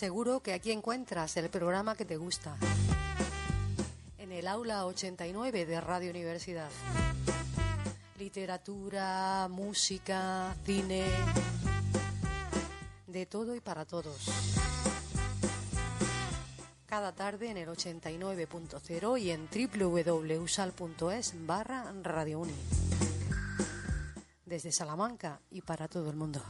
Seguro que aquí encuentras el programa que te gusta. En el aula 89 de Radio Universidad. Literatura, música, cine, de todo y para todos. Cada tarde en el 89.0 y en www.usal.es barra Radio Uni. Desde Salamanca y para todo el mundo.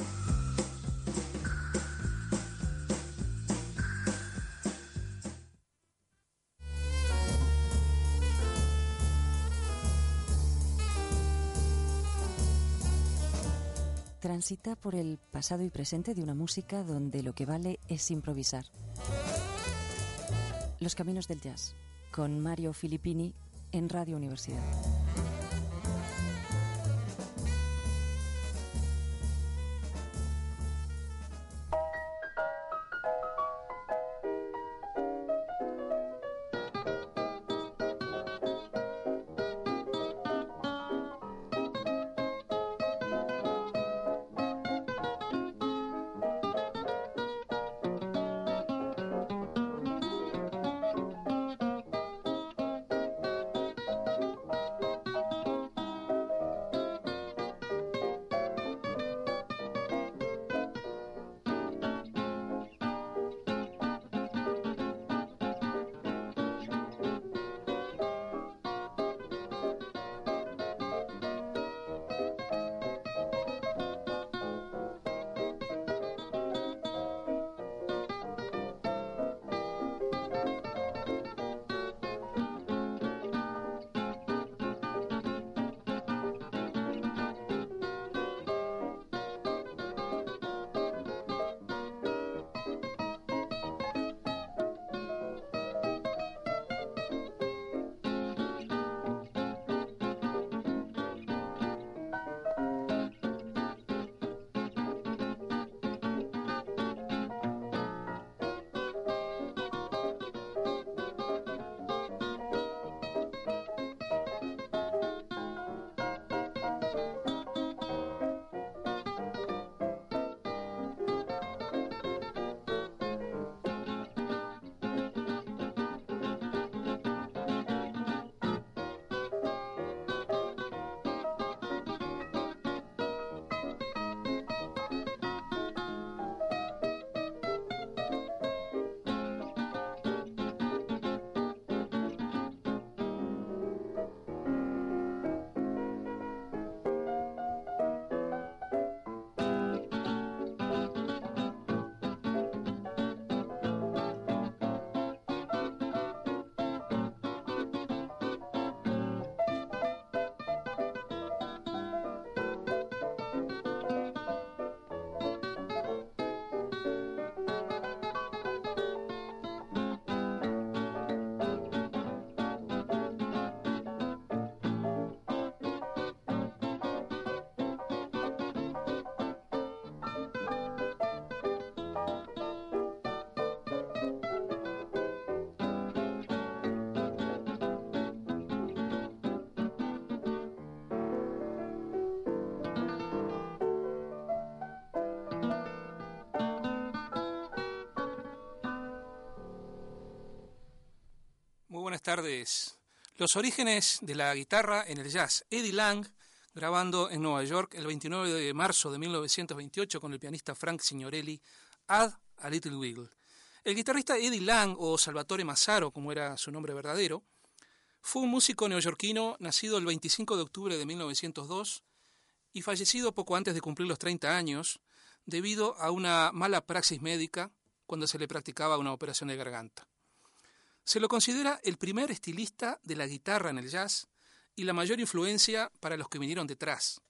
Transita por el pasado y presente de una música donde lo que vale es improvisar. Los Caminos del Jazz, con Mario Filippini en Radio Universidad. Tardes. Los orígenes de la guitarra en el jazz. Eddie Lang, grabando en Nueva York el 29 de marzo de 1928 con el pianista Frank Signorelli, Add a Little Wiggle. El guitarrista Eddie Lang, o Salvatore Massaro, como era su nombre verdadero, fue un músico neoyorquino nacido el 25 de octubre de 1902 y fallecido poco antes de cumplir los 30 años debido a una mala praxis médica cuando se le practicaba una operación de garganta. Se lo considera el primer estilista de la guitarra en el jazz y la mayor influencia para los que vinieron detrás.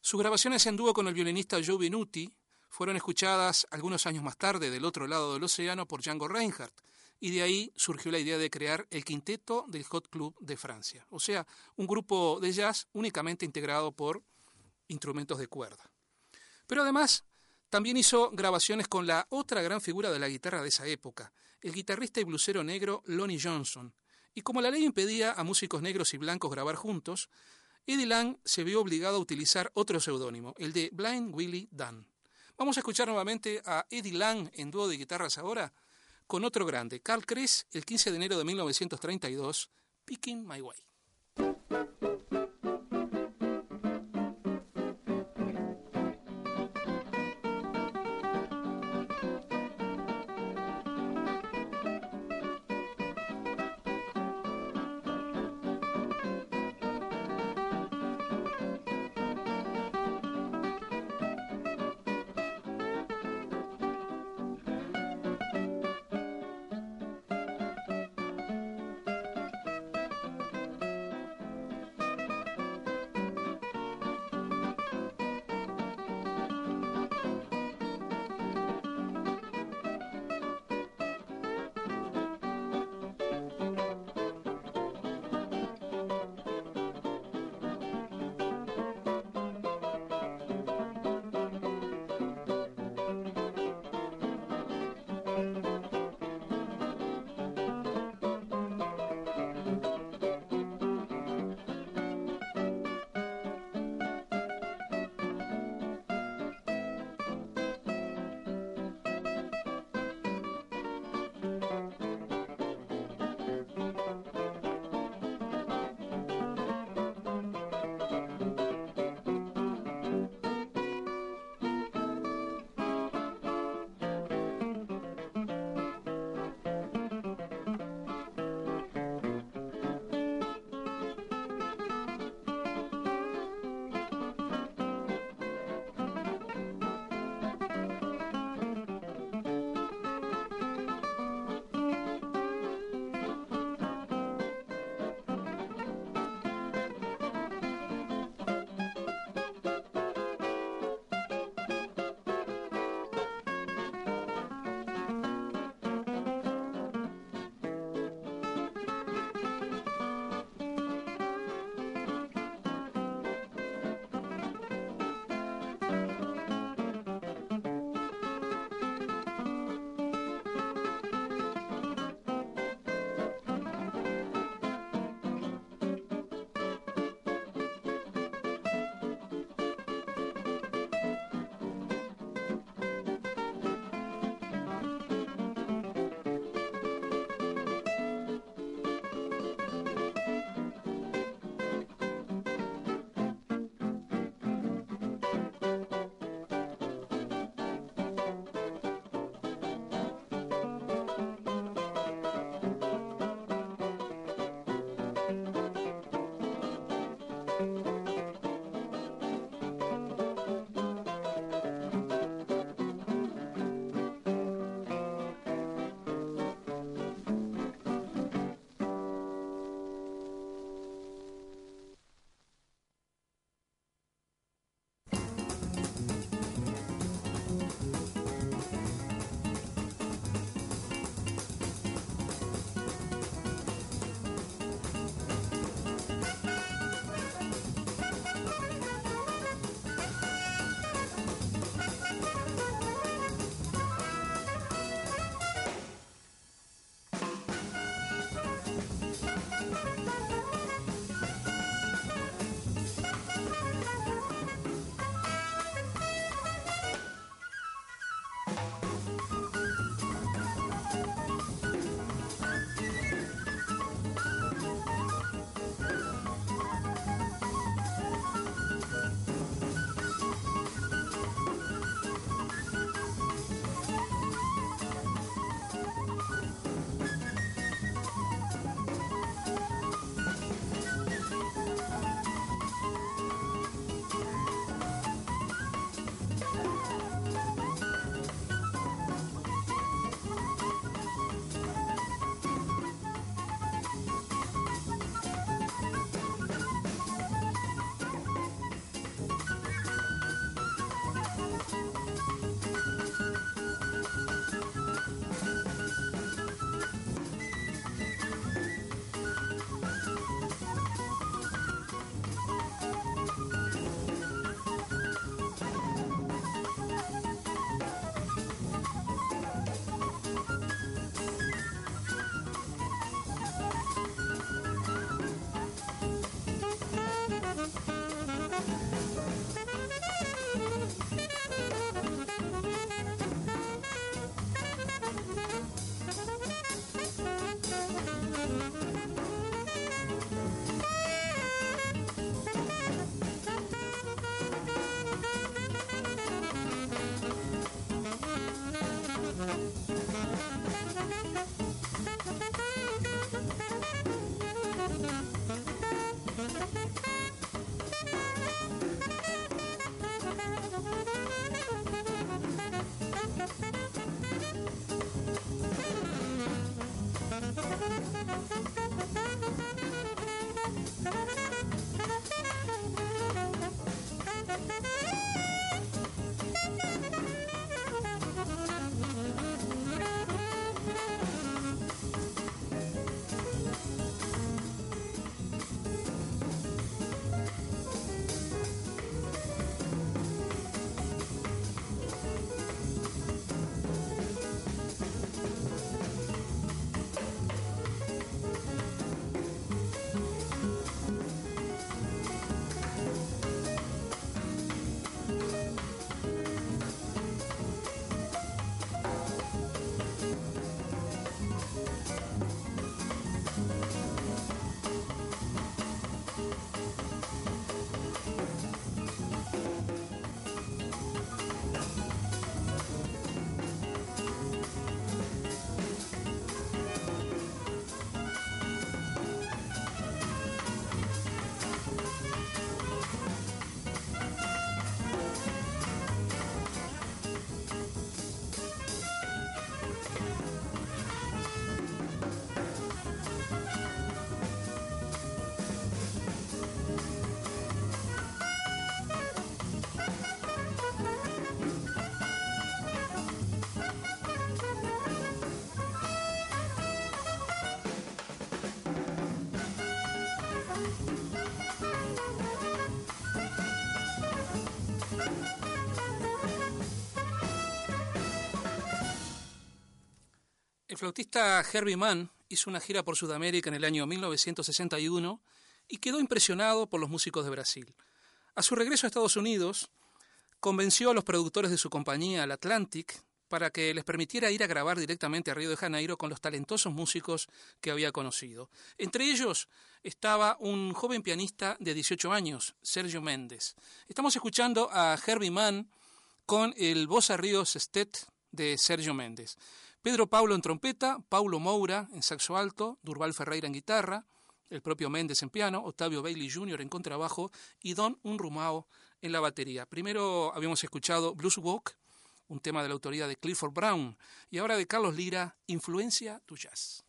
Sus grabaciones en dúo con el violinista Joe Benuti fueron escuchadas algunos años más tarde del otro lado del océano por Django Reinhardt, y de ahí surgió la idea de crear el quinteto del Hot Club de Francia, o sea, un grupo de jazz únicamente integrado por instrumentos de cuerda. Pero además, también hizo grabaciones con la otra gran figura de la guitarra de esa época, el guitarrista y blusero negro Lonnie Johnson. Y como la ley impedía a músicos negros y blancos grabar juntos, Eddie Lang se vio obligado a utilizar otro seudónimo, el de Blind Willie Dunn. Vamos a escuchar nuevamente a Eddie Lang en dúo de guitarras ahora con otro grande, Carl Kress, el 15 de enero de 1932, Picking My Way. Flautista Herbie Mann hizo una gira por Sudamérica en el año 1961 y quedó impresionado por los músicos de Brasil. A su regreso a Estados Unidos, convenció a los productores de su compañía, el Atlantic, para que les permitiera ir a grabar directamente a Río de Janeiro con los talentosos músicos que había conocido. Entre ellos estaba un joven pianista de 18 años, Sergio Méndez. Estamos escuchando a Herbie Mann con el Bossa Río Sestet de Sergio Méndez. Pedro Paulo en trompeta, Paulo Moura en saxo alto, Durval Ferreira en guitarra, el propio Méndez en piano, Octavio Bailey Jr. en contrabajo y Don Unrumao en la batería. Primero habíamos escuchado Blues Walk, un tema de la autoría de Clifford Brown, y ahora de Carlos Lira, Influencia tu Jazz.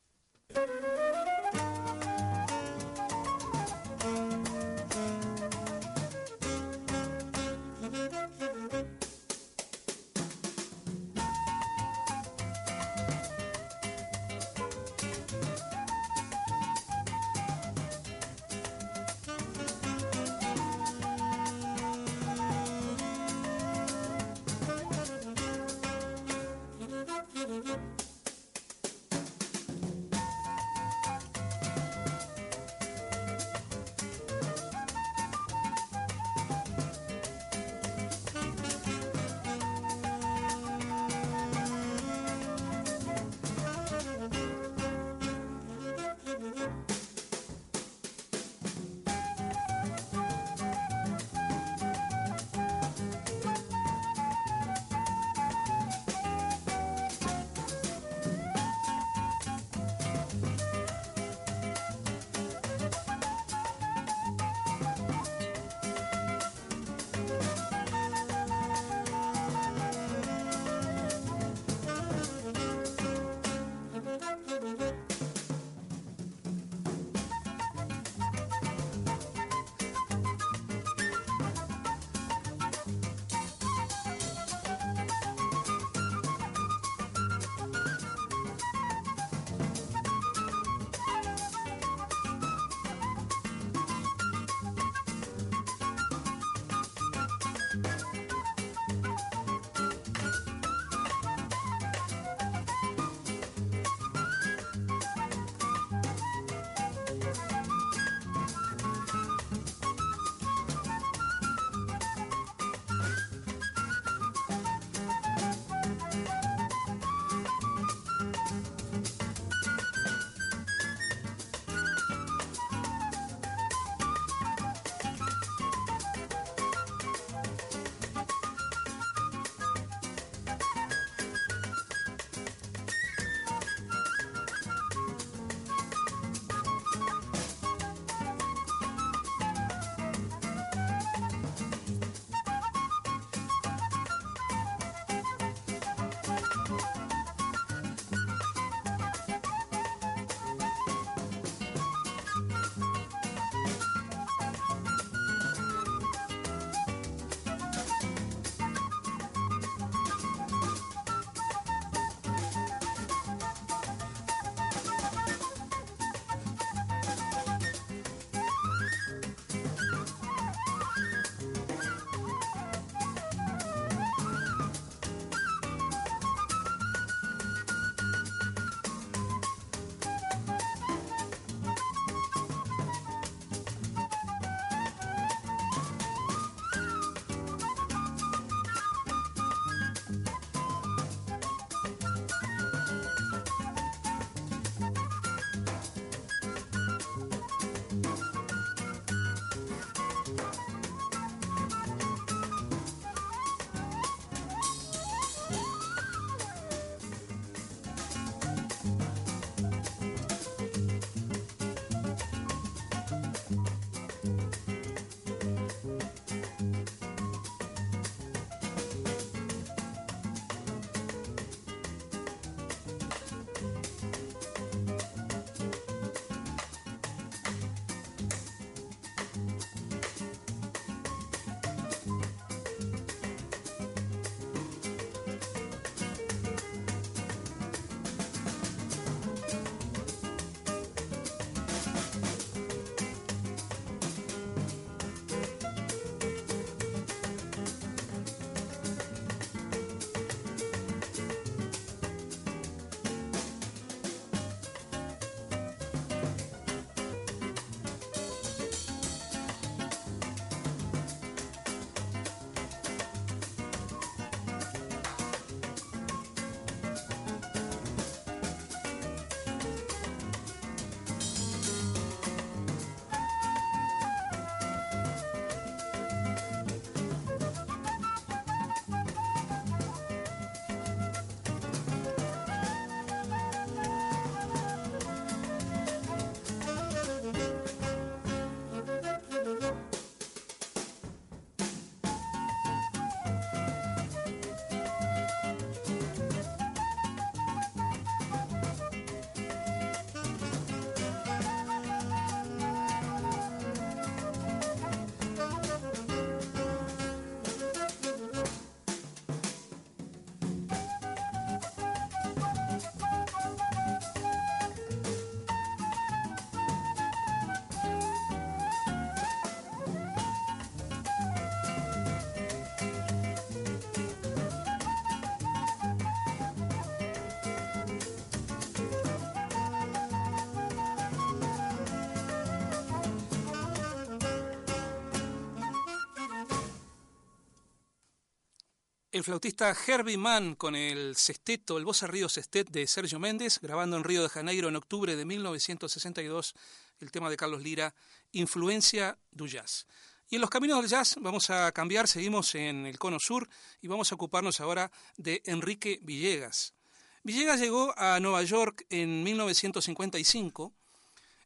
El flautista Herbie Mann con el sexteto, el voz río sextet de Sergio Méndez, grabando en Río de Janeiro en octubre de 1962 el tema de Carlos Lira, Influencia du Jazz. Y en los caminos del jazz vamos a cambiar, seguimos en el cono sur y vamos a ocuparnos ahora de Enrique Villegas. Villegas llegó a Nueva York en 1955,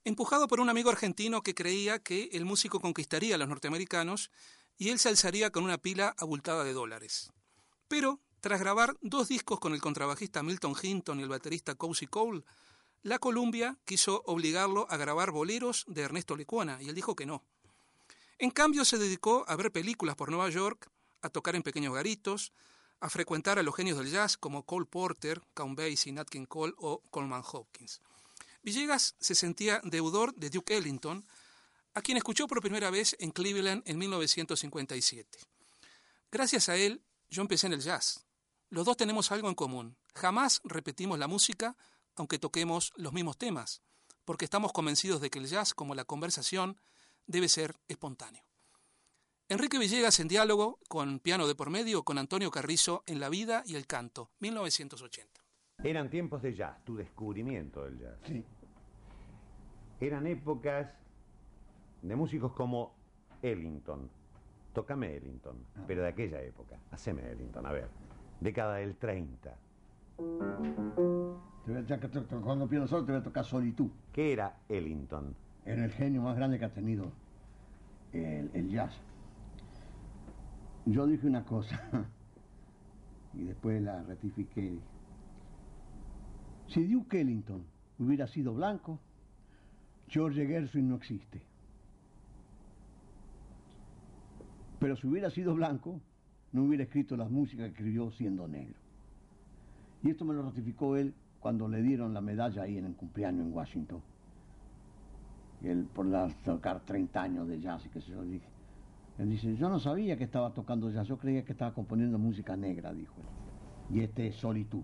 empujado por un amigo argentino que creía que el músico conquistaría a los norteamericanos y él se alzaría con una pila abultada de dólares. Pero, tras grabar dos discos con el contrabajista Milton Hinton y el baterista Cozy Cole, la Columbia quiso obligarlo a grabar boleros de Ernesto Lecuona y él dijo que no. En cambio, se dedicó a ver películas por Nueva York, a tocar en pequeños garitos, a frecuentar a los genios del jazz como Cole Porter, Count Basie, Nat King Cole o Coleman Hopkins. Villegas se sentía deudor de Duke Ellington, a quien escuchó por primera vez en Cleveland en 1957. Gracias a él, yo empecé en el jazz. Los dos tenemos algo en común. Jamás repetimos la música, aunque toquemos los mismos temas, porque estamos convencidos de que el jazz, como la conversación, debe ser espontáneo. Enrique Villegas en diálogo con piano de por medio con Antonio Carrizo en La vida y el canto, 1980. Eran tiempos de jazz, tu descubrimiento del jazz. Sí. Eran épocas de músicos como Ellington, Tócame Ellington, ah. pero de aquella época. Haceme Ellington, a ver. Década del 30. cuando pienso solo te voy a tocar Solitud. ¿Qué era Ellington? Era el genio más grande que ha tenido el, jazz. Yo dije una cosa y después la ratifiqué. Si Duke Ellington hubiera sido blanco, George Gershwin no existe. Pero si hubiera sido blanco, no hubiera escrito las músicas que escribió siendo negro. Y esto me lo ratificó él cuando le dieron la medalla ahí en el cumpleaños en Washington. Él por la, tocar 30 años de jazz y qué sé yo, dije. Él dice, yo no sabía que estaba tocando jazz, yo creía que estaba componiendo música negra, dijo él. Y este es Solitud.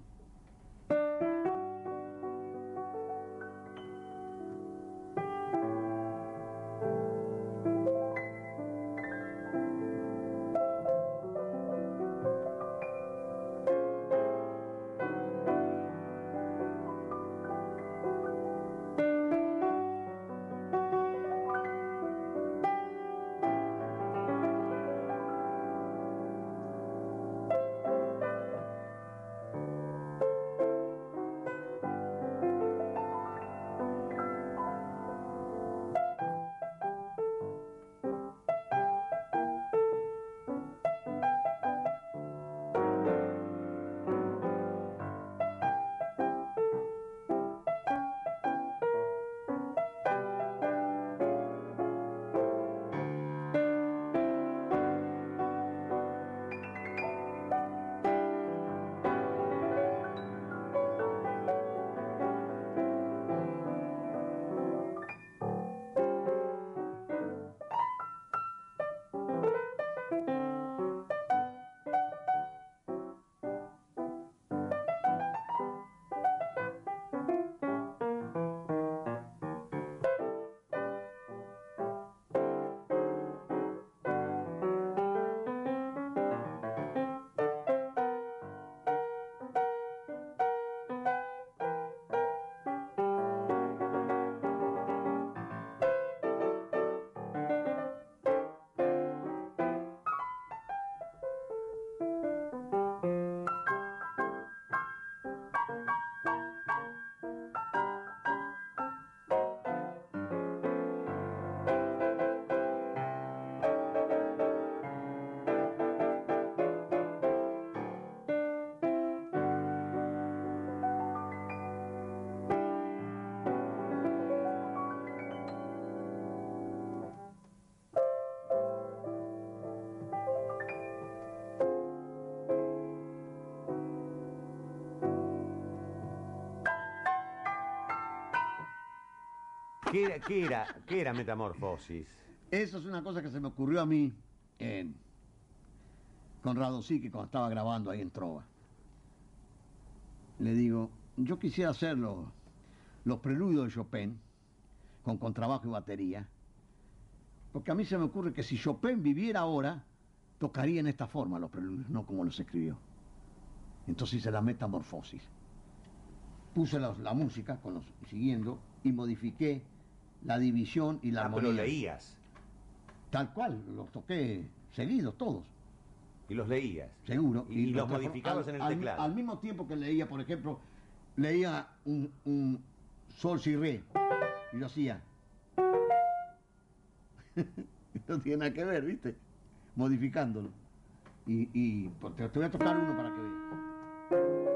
¿Qué era, qué era, Metamorfosis? Eso es una cosa que se me ocurrió a mí en Conrado que cuando estaba grabando ahí en Trova. Le digo, yo quisiera hacer los, los preludios de Chopin con contrabajo y batería, porque a mí se me ocurre que si Chopin viviera ahora, tocaría en esta forma los preludios, no como los escribió. Entonces hice la metamorfosis. Puse la, música con siguiendo y modifiqué la división y la Ah, armonía. pero leías. Tal cual, los toqué seguidos todos, Y los leías. seguro. Y, y los transform- modificabas al- en el al- teclado. Al mismo tiempo que leía, por ejemplo, leía un, un sol si re y yo hacía. no tiene nada que ver, ¿viste? Modificándolo. Y, y pues, te, te voy a tocar uno para que veas.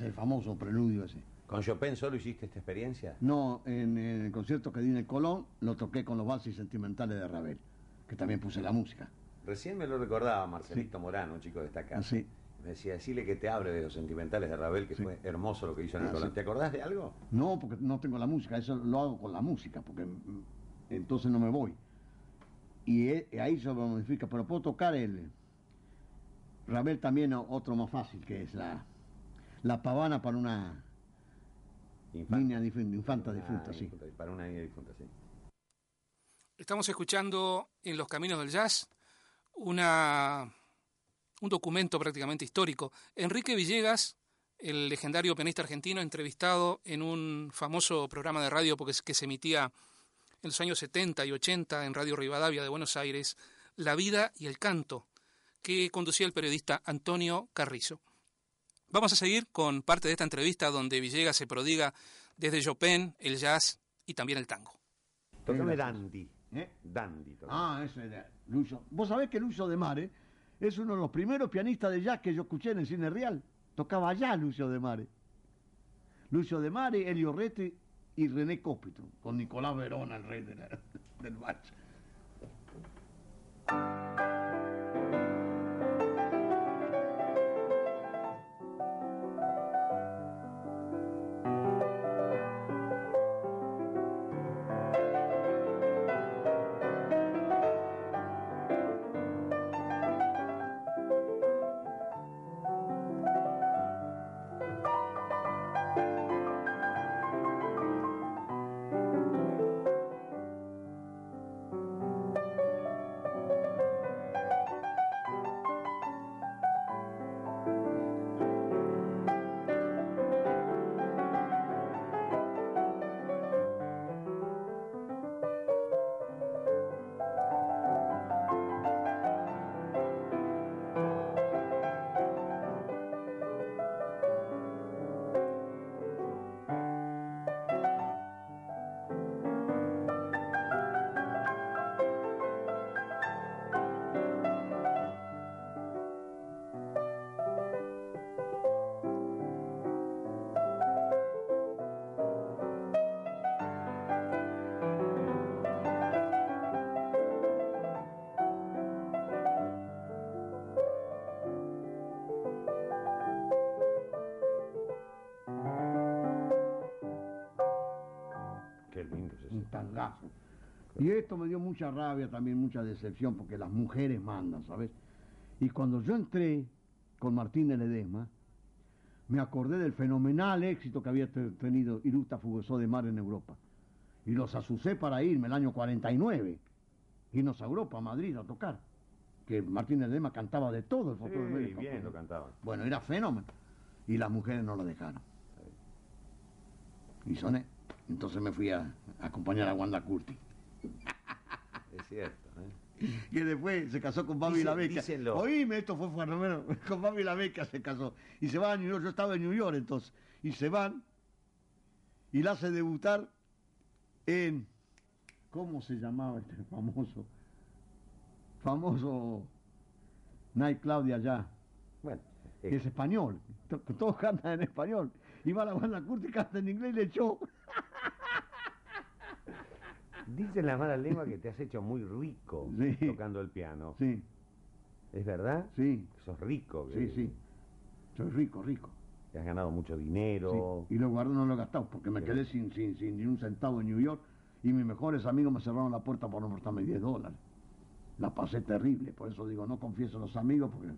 Es el famoso preludio ese. ¿Con Chopin solo hiciste esta experiencia? No, en, el concierto que di en el Colón lo toqué con los valses sentimentales de Ravel, que también puse la música. Recién me lo recordaba Marcelito Morano, un chico destacado. Así. Me decía, decirle que te hable de los sentimentales de Ravel, que Sí. fue hermoso lo que hizo en el Ah, Colón. sí. ¿Te acordás de algo? No, porque no tengo la música, eso lo hago con la música, porque entonces no me voy. Y e- ahí se lo modifica, pero puedo tocar el Ravel también otro más fácil, que es la, la pavana para una Infanta. niña dif- infanta Ah, difunta, sí. difunta, Para una niña difunta, sí. Estamos escuchando en Los Caminos del Jazz una, un documento prácticamente histórico. Enrique Villegas, el legendario pianista argentino, entrevistado en un famoso programa de radio porque es- que se emitía en los años 70 y 80 en Radio Rivadavia de Buenos Aires, La vida y el canto, que conducía el periodista Antonio Carrizo. Vamos a seguir con parte de esta entrevista donde Villegas se prodiga desde Chopin, el jazz y también el tango. Tócame gracias. Dandy. ¿Eh? Dandy. Ah, ese era Lucio. Vos sabés que Lucio de Mare es uno de los primeros pianistas de jazz que yo escuché en el cine real. Tocaba allá Lucio de Mare. Lucio de Mare, Elio Rete y René Cópito, con Nicolás Verona, el rey de la- del vals. Y esto me dio mucha rabia, también mucha decepción, porque las mujeres mandan, ¿sabes? Y cuando yo entré con Martín de Ledesma, me acordé del fenomenal éxito que había te- tenido Irusta Fugosó de Mar en Europa. y los asusé para irme el año 49. Irnos a Europa, a Madrid, a tocar. Que Martínez Dema cantaba de todo el Sí, fotógrafo de México. bien lo cantaban. Bueno, era fenómeno. Y las mujeres no lo dejaron. Y soné. Entonces me fui a, a acompañar a Wanda Curti. Es cierto. ¿eh? Que después se casó con Babi la Beca. dícenlo. Oíme, esto fue fenómeno. Con Babi la Beca se casó. Y se va a New York. Yo estaba en New York entonces. Y se van. Y la hace debutar en. ¿Cómo se llamaba este famoso? Famoso nightclub de allá. Bueno, que eh, es español. To- Todos cantan en español. Y va la banda Curti y canta en inglés y le echó. dicen las malas lenguas que te has hecho muy rico Sí. tocando el piano. Sí, ¿Es verdad? sí, sos rico. sí, que- sí. Soy rico, rico. Que has ganado mucho dinero. Sí, Y lo guardo, no lo he gastado, porque me Sí. quedé sin, sin, sin ni un centavo en New York y mis mejores amigos me cerraron la puerta por no prestarme 10 dólares. La pasé terrible, por eso digo, no confieso a los amigos, porque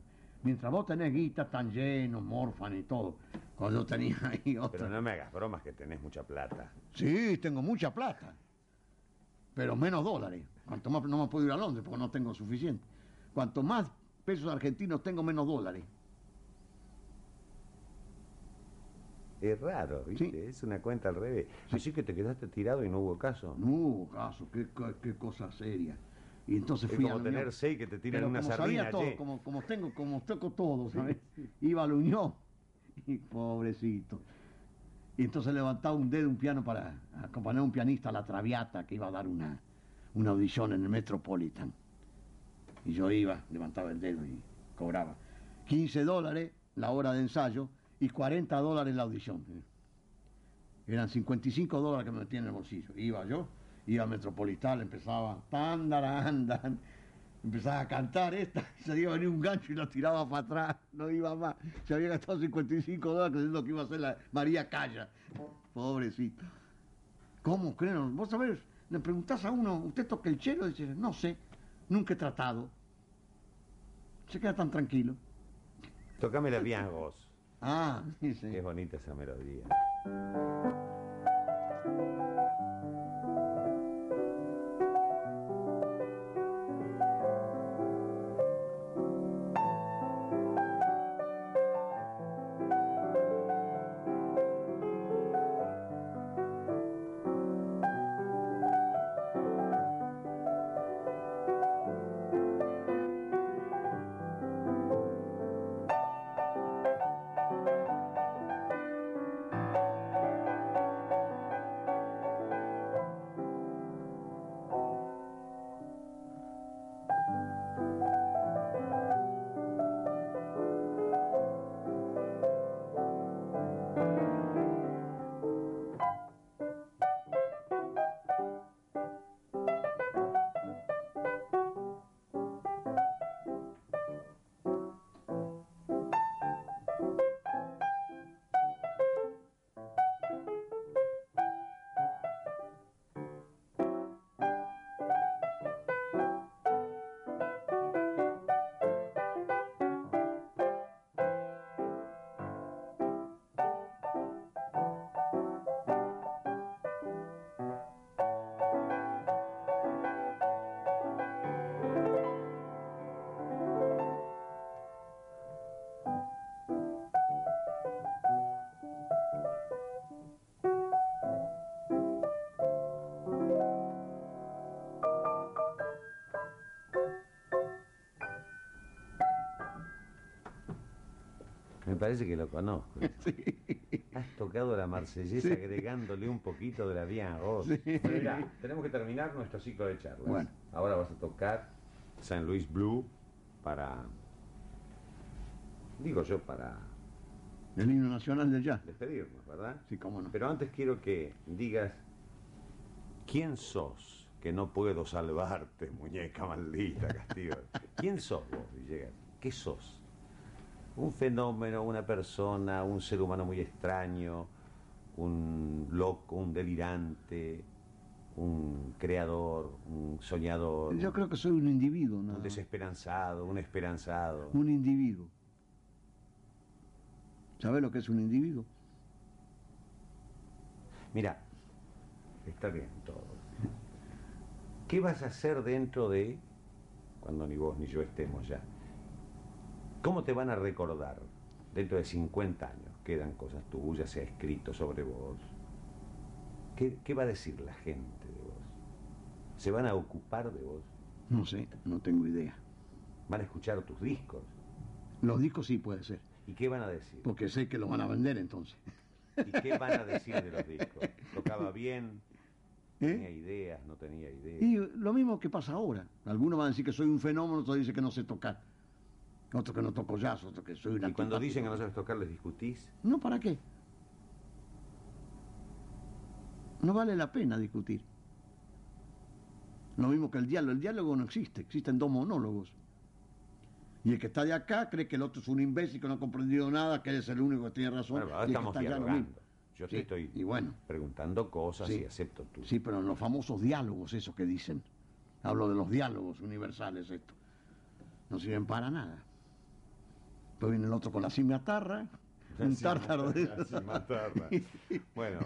mientras vos tenés guitas tan llenos, morfan y todo, cuando tenía ahí otra. Pero no me hagas bromas que tenés mucha plata. Sí, tengo mucha plata, pero menos dólares. Cuanto más no me puedo ir a Londres porque no tengo suficiente. Cuanto más pesos argentinos tengo, menos dólares. Es raro, ¿viste? Sí. Es una cuenta al revés. Así que te quedaste tirado y no hubo caso. No hubo caso, qué, qué cosa seria. Y entonces Es fui a como Unión. tener seis que te tiran Pero una como sardina, sabía todo, che. como, como tengo, como toco todo, ¿sabes? Iba a la Unión. Y pobrecito. Y entonces levantaba un dedo un piano para acompañar a un pianista a la Traviata que iba a dar una, una audición en el Metropolitan. Y yo iba, levantaba el dedo y cobraba. 15 dólares la hora de ensayo y 40 dólares la audición. Eran 55 dólares que me metía en el bolsillo. Iba yo, iba al Metropolitan, empezaba, tan, empezaba a cantar esta, se iba a venir un gancho y lo tiraba para atrás, no iba más. Se había gastado 55 dólares creyendo que iba a ser la María Calla. Pobrecito. ¿Cómo creen? Vos sabés, le preguntás a uno, ¿usted toca el chelo? Y dice, no sé, nunca he tratado. Se queda tan tranquilo. Tocame la vos. Ah, sí, sí. Es bonita esa melodía. Me parece que lo conozco. Has tocado la marsellesa Sí. agregándole un poquito de la bien vos. Sí. Tenemos que terminar nuestro ciclo de charlas. Bueno. Ahora vas a tocar San Luis Blue para... Digo yo, para El himno nacional del jazz. despedirnos, ¿verdad? Sí, cómo no. Pero antes quiero que digas quién sos que no puedo salvarte, muñeca maldita, Castillo. ¿Quién sos vos, Villegas? ¿Qué sos? Un fenómeno, una persona, un ser humano muy extraño, un loco, un delirante, un creador, un soñador, Yo creo que soy un individuo, nada un desesperanzado, un esperanzado. Un individuo. ¿Sabes lo que es un individuo? Mira, Está bien todo. ¿Qué vas a hacer dentro de cuando ni vos ni yo estemos ya? ¿Cómo te van a recordar dentro de 50 años? Quedan cosas tuyas, se ha escrito sobre vos. ¿Qué, qué va a decir la gente de vos? ¿Se van a ocupar de vos? No sé, no tengo idea. ¿Van a escuchar tus discos? Los discos sí puede ser, ¿Y qué van a decir? porque sé que los van a vender entonces. ¿Y qué van a decir de los discos? ¿Tocaba bien? ¿Tenía ¿Eh? ideas? ¿No tenía ideas? Y lo mismo que pasa ahora. Algunos van a decir que soy un fenómeno, otros dicen que no sé tocar. Otro que no toco jazz, otro que soy una... Y cuando dicen que no sabes tocar, ¿les discutís? No, ¿para qué? No vale la pena discutir. Lo mismo que el diálogo. El diálogo no existe, existen dos monólogos. Y el que está de acá cree que el otro es un imbécil que no ha comprendido nada, que él es el único que tiene razón. Bueno, ahora y el que estamos está dialogando. Yo Sí, te estoy y bueno. preguntando cosas Sí. y acepto tú. Sí, pero en los famosos diálogos, esos que dicen. Hablo de los diálogos universales, esto. No sirven para nada. Después viene el otro con la cimiatarra, un tártaro de. Bueno,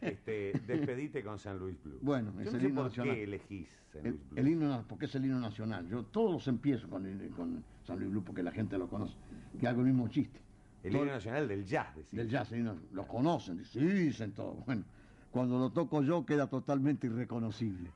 este, despedite con San Luis Blue. Bueno, Yo es no el sé himno por nacional. qué elegís San El, Luis Blue. el himno, porque es el himno nacional. Yo todos los empiezo con, el- con San Luis Blue porque la gente lo conoce. Que hago el mismo chiste. El Todo- himno nacional del jazz, decís. Del jazz, el himno- lo conocen, dicen, sí, dicen todo. Bueno, cuando lo toco yo queda totalmente irreconocible.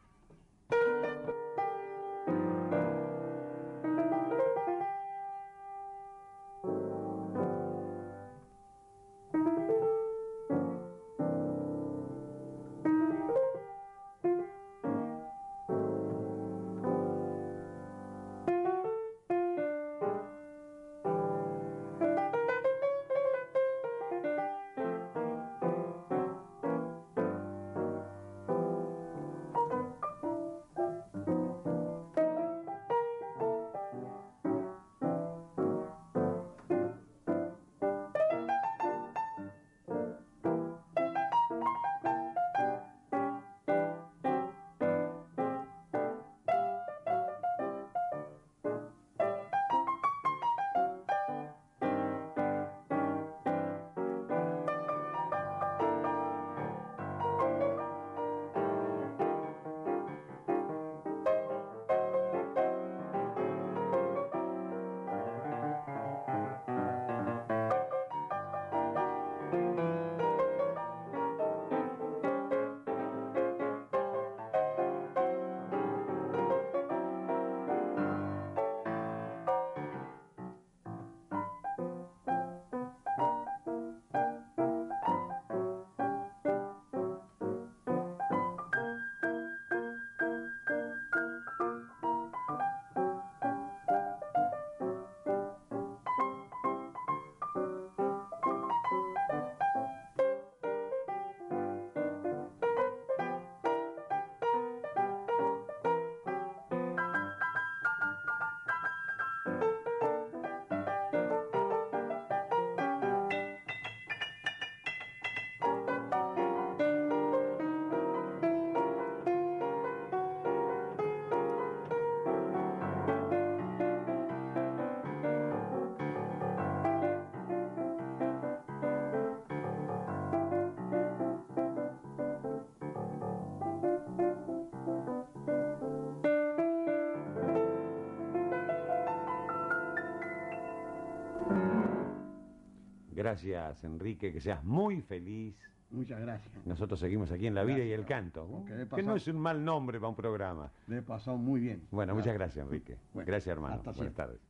Gracias, Enrique, que seas muy feliz. Muchas gracias. Nosotros seguimos aquí en La Vida y el Canto, que no es un mal nombre para un programa. Le he pasado muy bien. Bueno, muchas gracias, Enrique. Bueno, gracias, hermano. hasta Buenas siempre. tardes.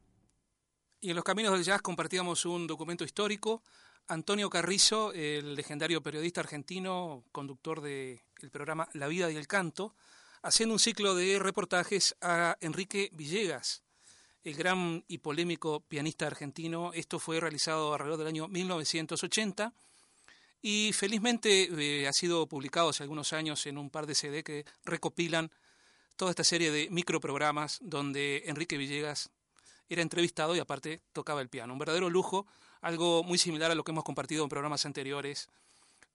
Y en los Caminos del Jazz compartíamos un documento histórico. Antonio Carrizo, el legendario periodista argentino, conductor del programa La Vida y el Canto, haciendo un ciclo de reportajes a Enrique Villegas, el gran y polémico pianista argentino. Esto fue realizado alrededor del año 1980 y felizmente eh, ha sido publicado hace algunos años en un par de CD que recopilan toda esta serie de microprogramas donde Enrique Villegas era entrevistado y aparte tocaba el piano. Un verdadero lujo, algo muy similar a lo que hemos compartido en programas anteriores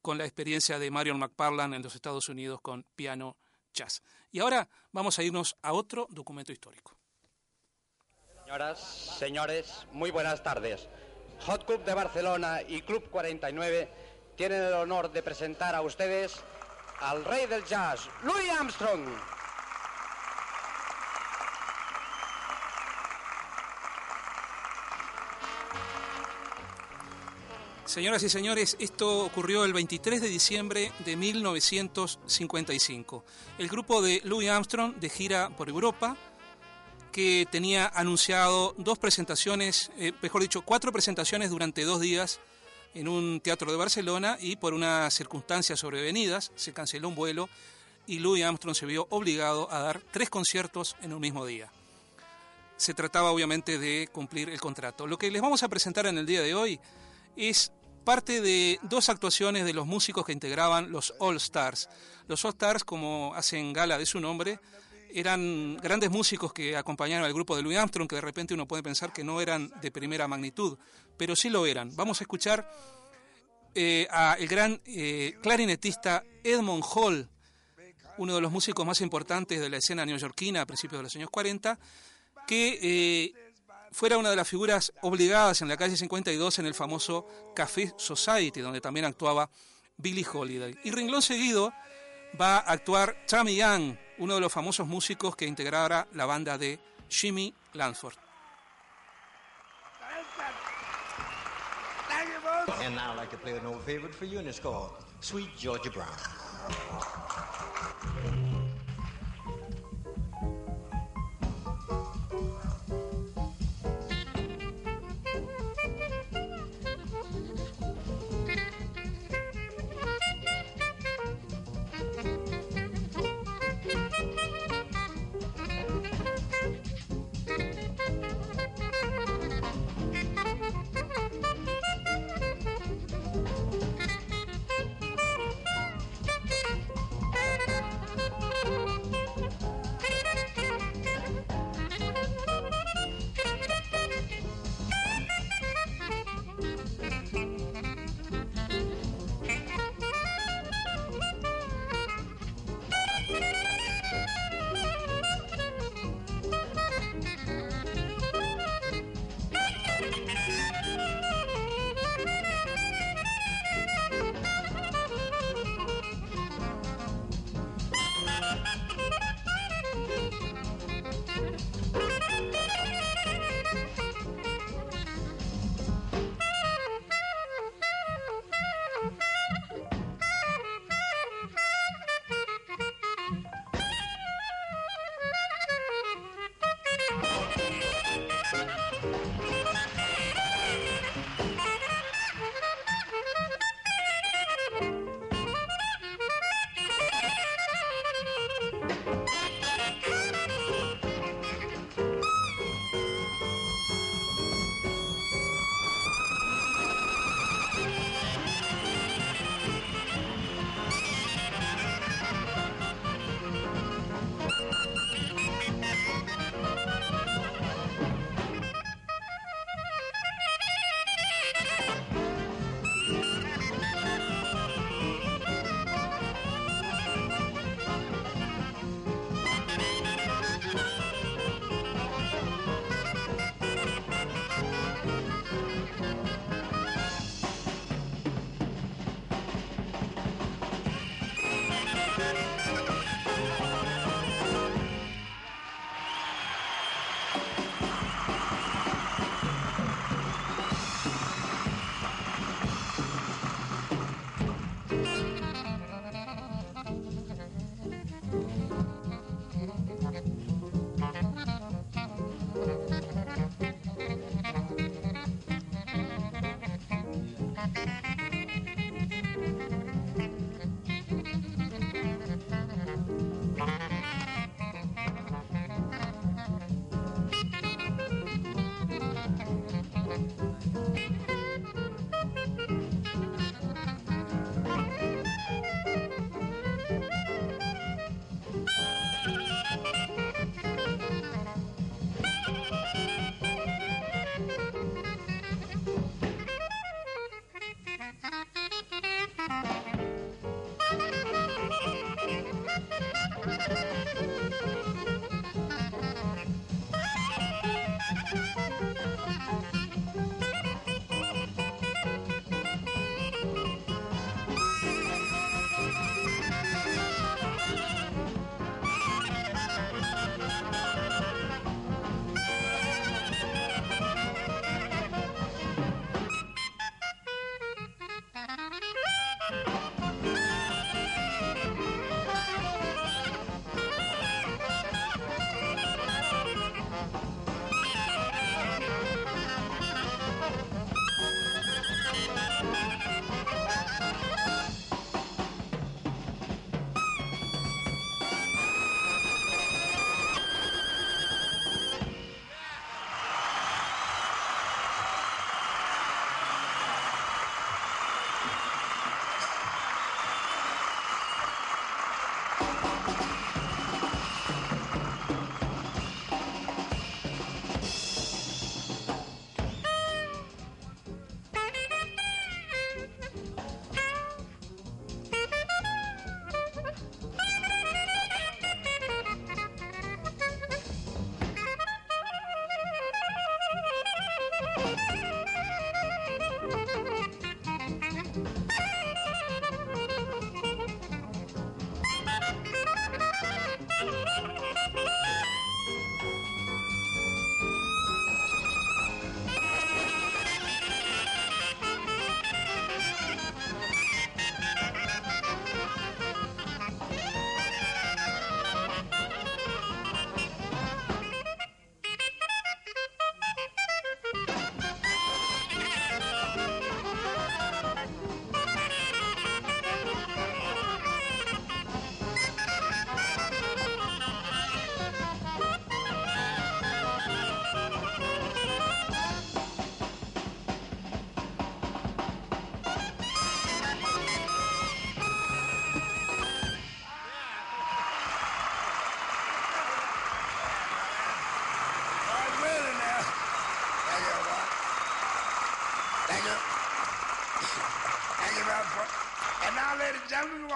con la experiencia de Marion McParland en los Estados Unidos con piano jazz. Y ahora vamos a irnos a otro documento histórico. Señoras, señores, muy buenas tardes. Hot Cup de Barcelona y Club 49 tienen el honor de presentar a ustedes al rey del jazz, Louis Armstrong. Señoras y señores, esto ocurrió el 23 de diciembre de 1955. El grupo de Louis Armstrong de gira por Europa, que tenía anunciado dos presentaciones, eh, mejor dicho, cuatro presentaciones durante dos días en un teatro de Barcelona y por unas circunstancias sobrevenidas se canceló un vuelo y Louis Armstrong se vio obligado a dar tres conciertos en un mismo día. Se trataba obviamente de cumplir el contrato. Lo que les vamos a presentar en el día de hoy es parte de dos actuaciones de los músicos que integraban los All Stars. Los All Stars, como hacen gala de su nombre, eran grandes músicos que acompañaron al grupo de Louis Armstrong, que de repente uno puede pensar que no eran de primera magnitud, pero sí lo eran. Vamos a escuchar eh, a el gran eh, clarinetista Edmond Hall, uno de los músicos más importantes de la escena neoyorquina a principios de los años 40, que eh, fuera una de las figuras obligadas en la calle 52 en el famoso Café Society, donde también actuaba Billie Holiday. Y renglón seguido va a actuar Tammy Young, uno de los famosos músicos que integrara la banda de Jimmy Lansford. And now I'd like to play an old favorite for you, and it's called Sweet Georgia Brown.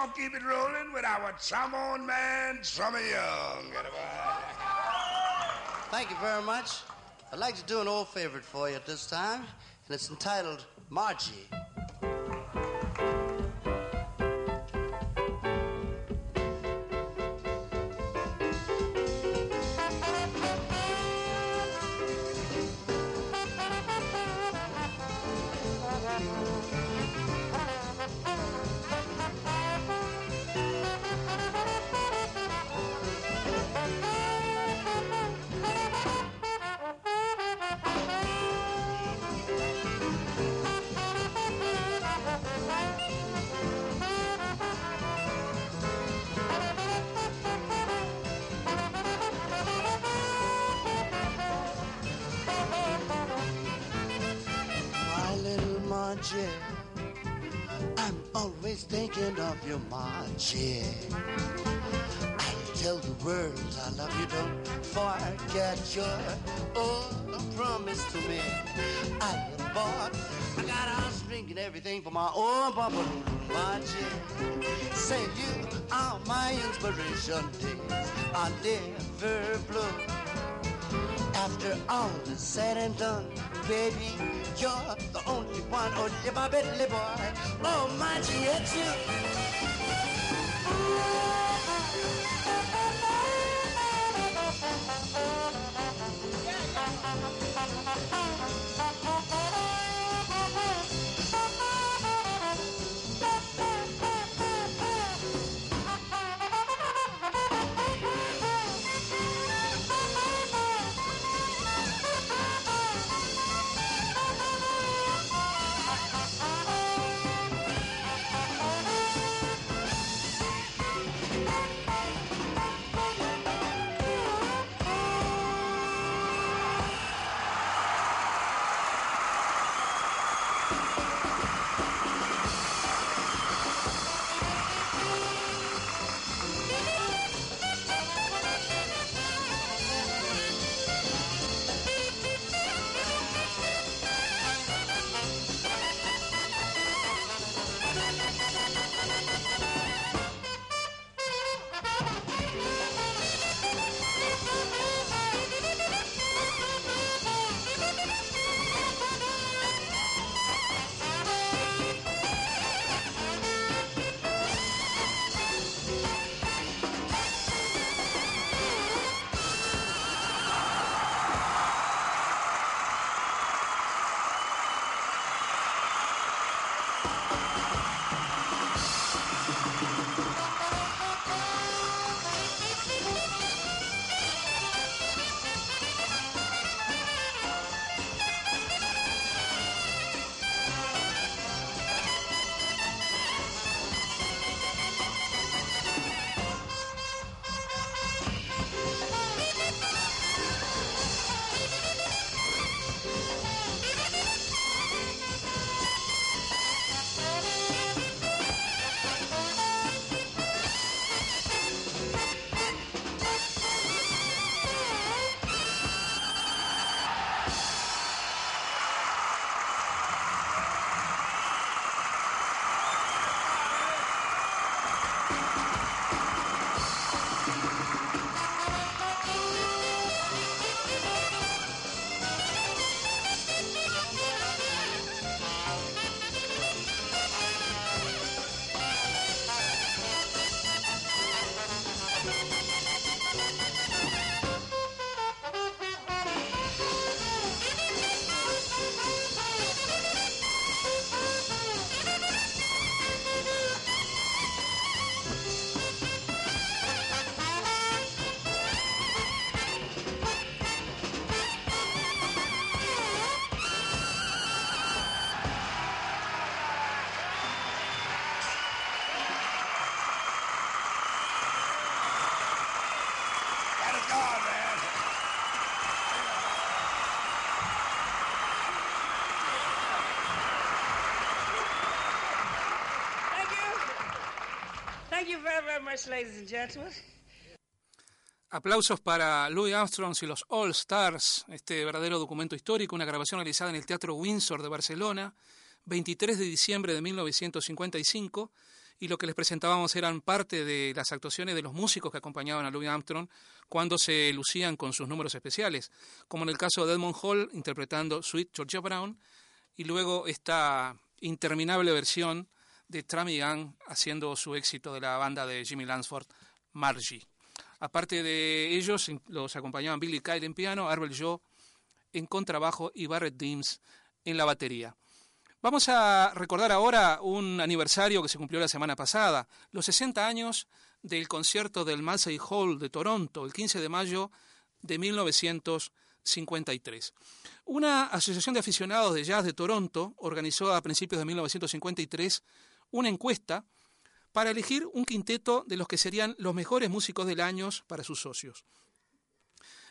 Going to keep it rolling with our trombone man, Summer Young. Thank you very much. I'd like to do an old favorite for you at this time, and it's entitled Margie. Your oh promise to me. I am bought, I got a string and everything for my own Margie. Say you are my inspiration, days I never blue. After all is said and done, baby, you're the only one, only my Bentley boy. Oh, my, it's Yeah, yeah. Aplausos para Louis Armstrong y los All Stars, este verdadero documento histórico, una grabación realizada en el Teatro Windsor de Barcelona, 23 de diciembre de 1955, y lo que les presentábamos eran parte de las actuaciones de los músicos que acompañaban a Louis Armstrong cuando se lucían con sus números especiales, como en el caso de Edmond Hall interpretando Sweet Georgia Brown y luego esta interminable versión de Trammy Gang haciendo su éxito de la banda de Jimmy Lansford, Margie. Aparte de ellos, los acompañaban Billy Kyle en piano, Arbel Joe en contrabajo y Barrett Deems en la batería. Vamos a recordar ahora un aniversario que se cumplió la semana pasada, los 60 años del concierto del Massey Hall de Toronto, el 15 de mayo de 1953. Una asociación de aficionados de jazz de Toronto organizó a principios de 1953 una encuesta para elegir un quinteto de los que serían los mejores músicos del año para sus socios.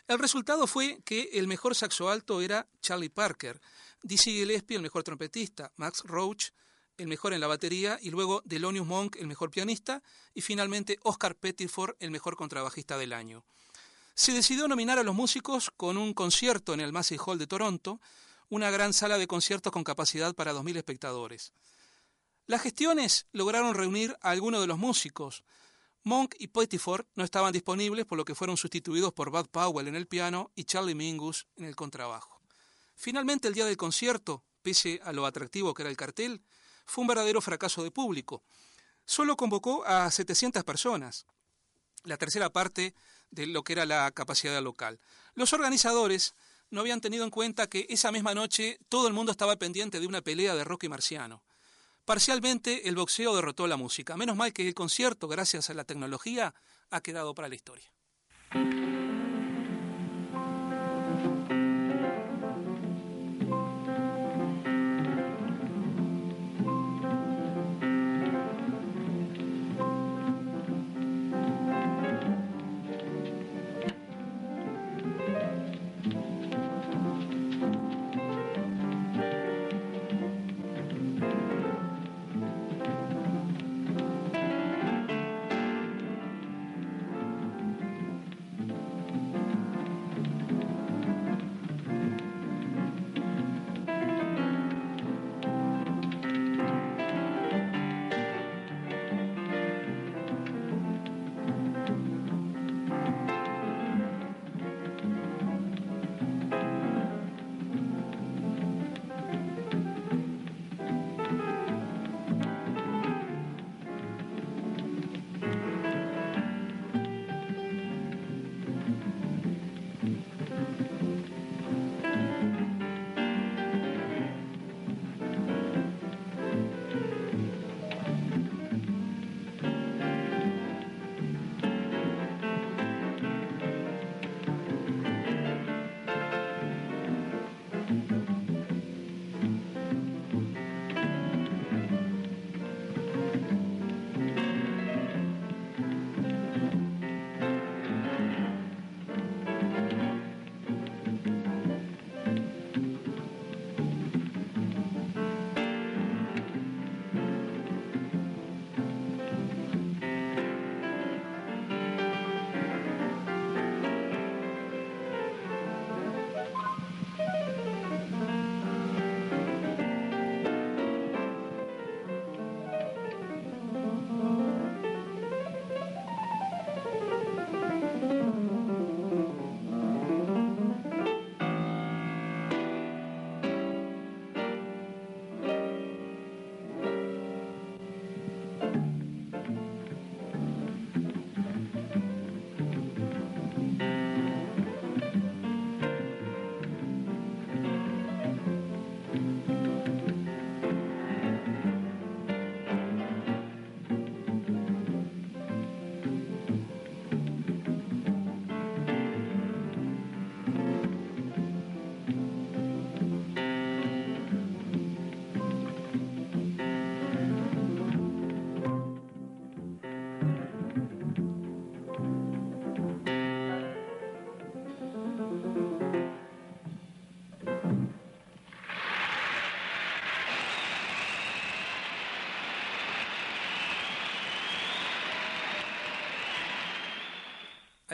El resultado fue que el mejor saxo alto era Charlie Parker, Dizzy Gillespie el mejor trompetista, Max Roach el mejor en la batería y luego Delonius Monk el mejor pianista y finalmente Oscar Pettiford el mejor contrabajista del año. Se decidió nominar a los músicos con un concierto en el Massey Hall de Toronto, una gran sala de conciertos con capacidad para 2.000 espectadores. Las gestiones lograron reunir a algunos de los músicos. Monk y Pettiford no estaban disponibles, por lo que fueron sustituidos por Bud Powell en el piano y Charlie Mingus en el contrabajo. Finalmente, el día del concierto, pese a lo atractivo que era el cartel, fue un verdadero fracaso de público. Solo convocó a 700 personas, la tercera parte de lo que era la capacidad local. Los organizadores no habían tenido en cuenta que esa misma noche todo el mundo estaba pendiente de una pelea de Rocky Marciano. Parcialmente el boxeo derrotó la música. Menos mal que el concierto, gracias a la tecnología, ha quedado para la historia.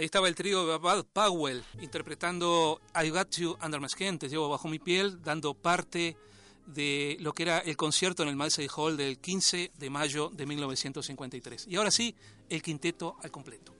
Ahí estaba el trío de Bud Powell interpretando I Got You Under My Skin, te llevo bajo mi piel, dando parte de lo que era el concierto en el Massey Hall del 15 de mayo de 1953. Y ahora sí, el quinteto al completo.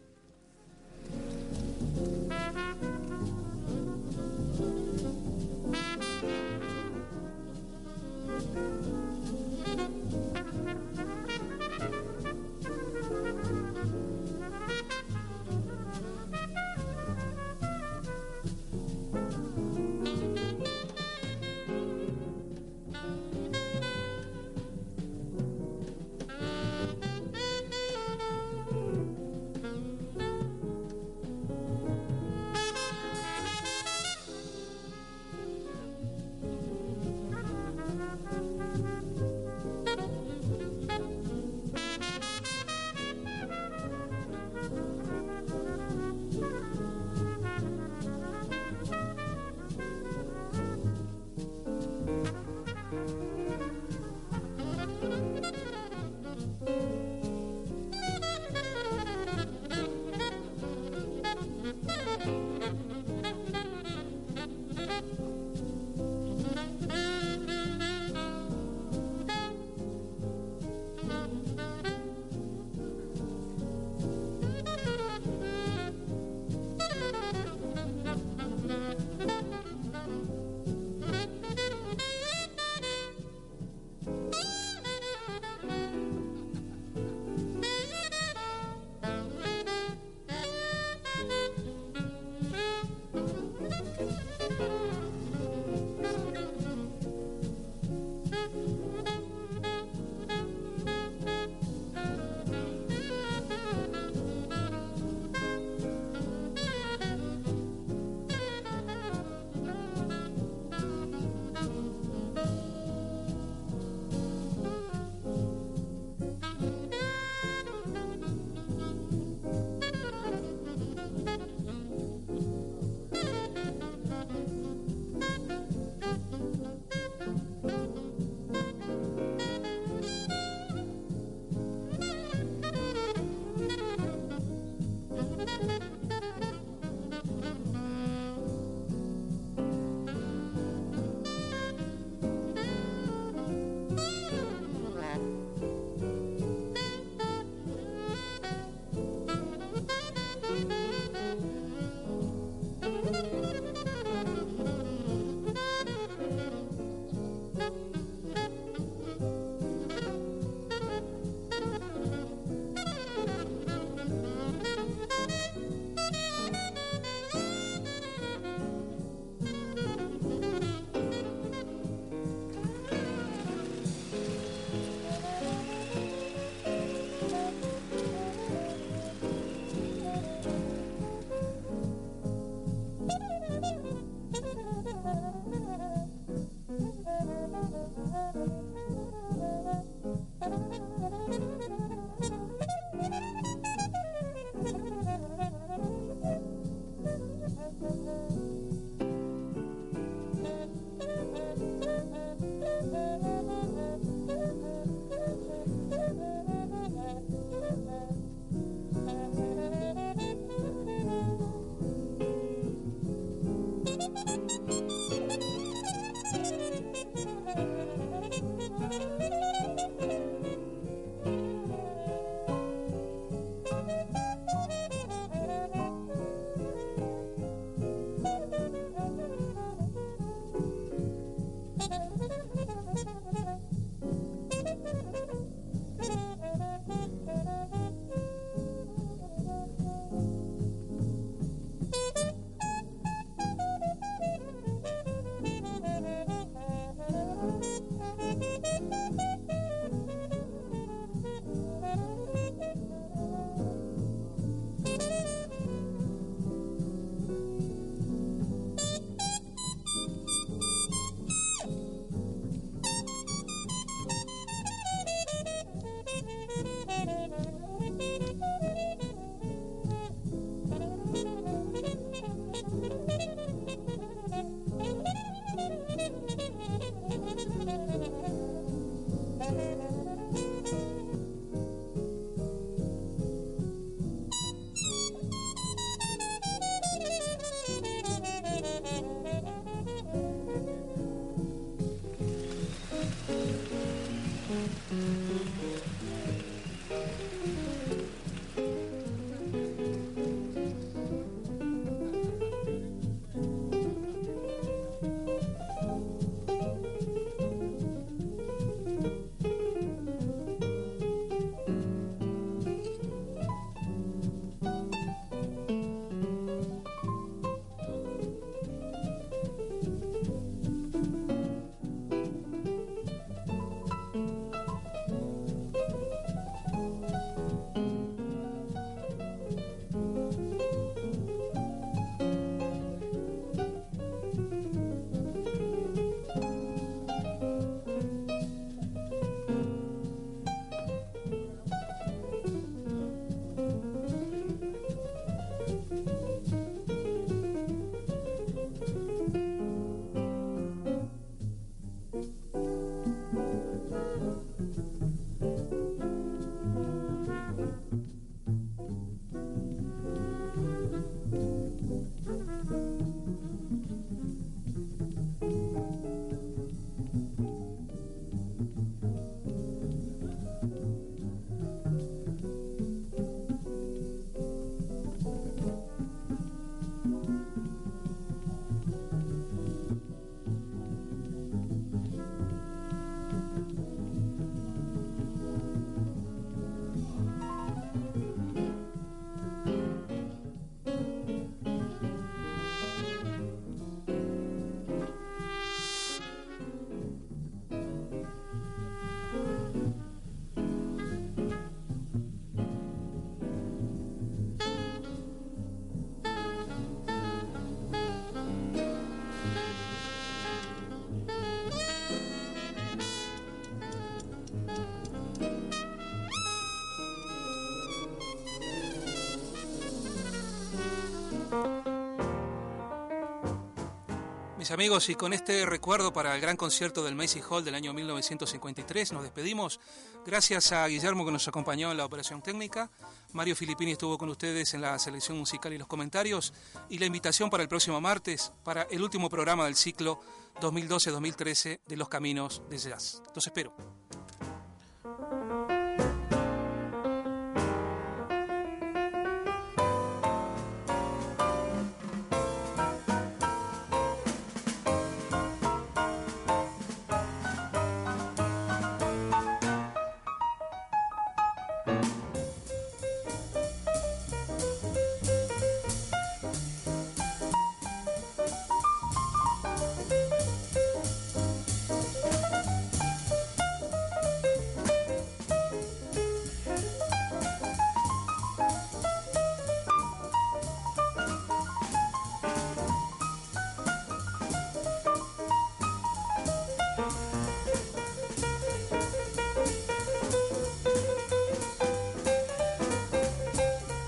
Mis amigos, y con este recuerdo para el gran concierto del Macy Hall del año 1953, nos despedimos. Gracias a Guillermo que nos acompañó en la operación técnica. Mario Filippini estuvo con ustedes en la selección musical y los comentarios. Y la invitación para el próximo martes, para el último programa del ciclo 2012-2013 de Los Caminos de Jazz. Los espero.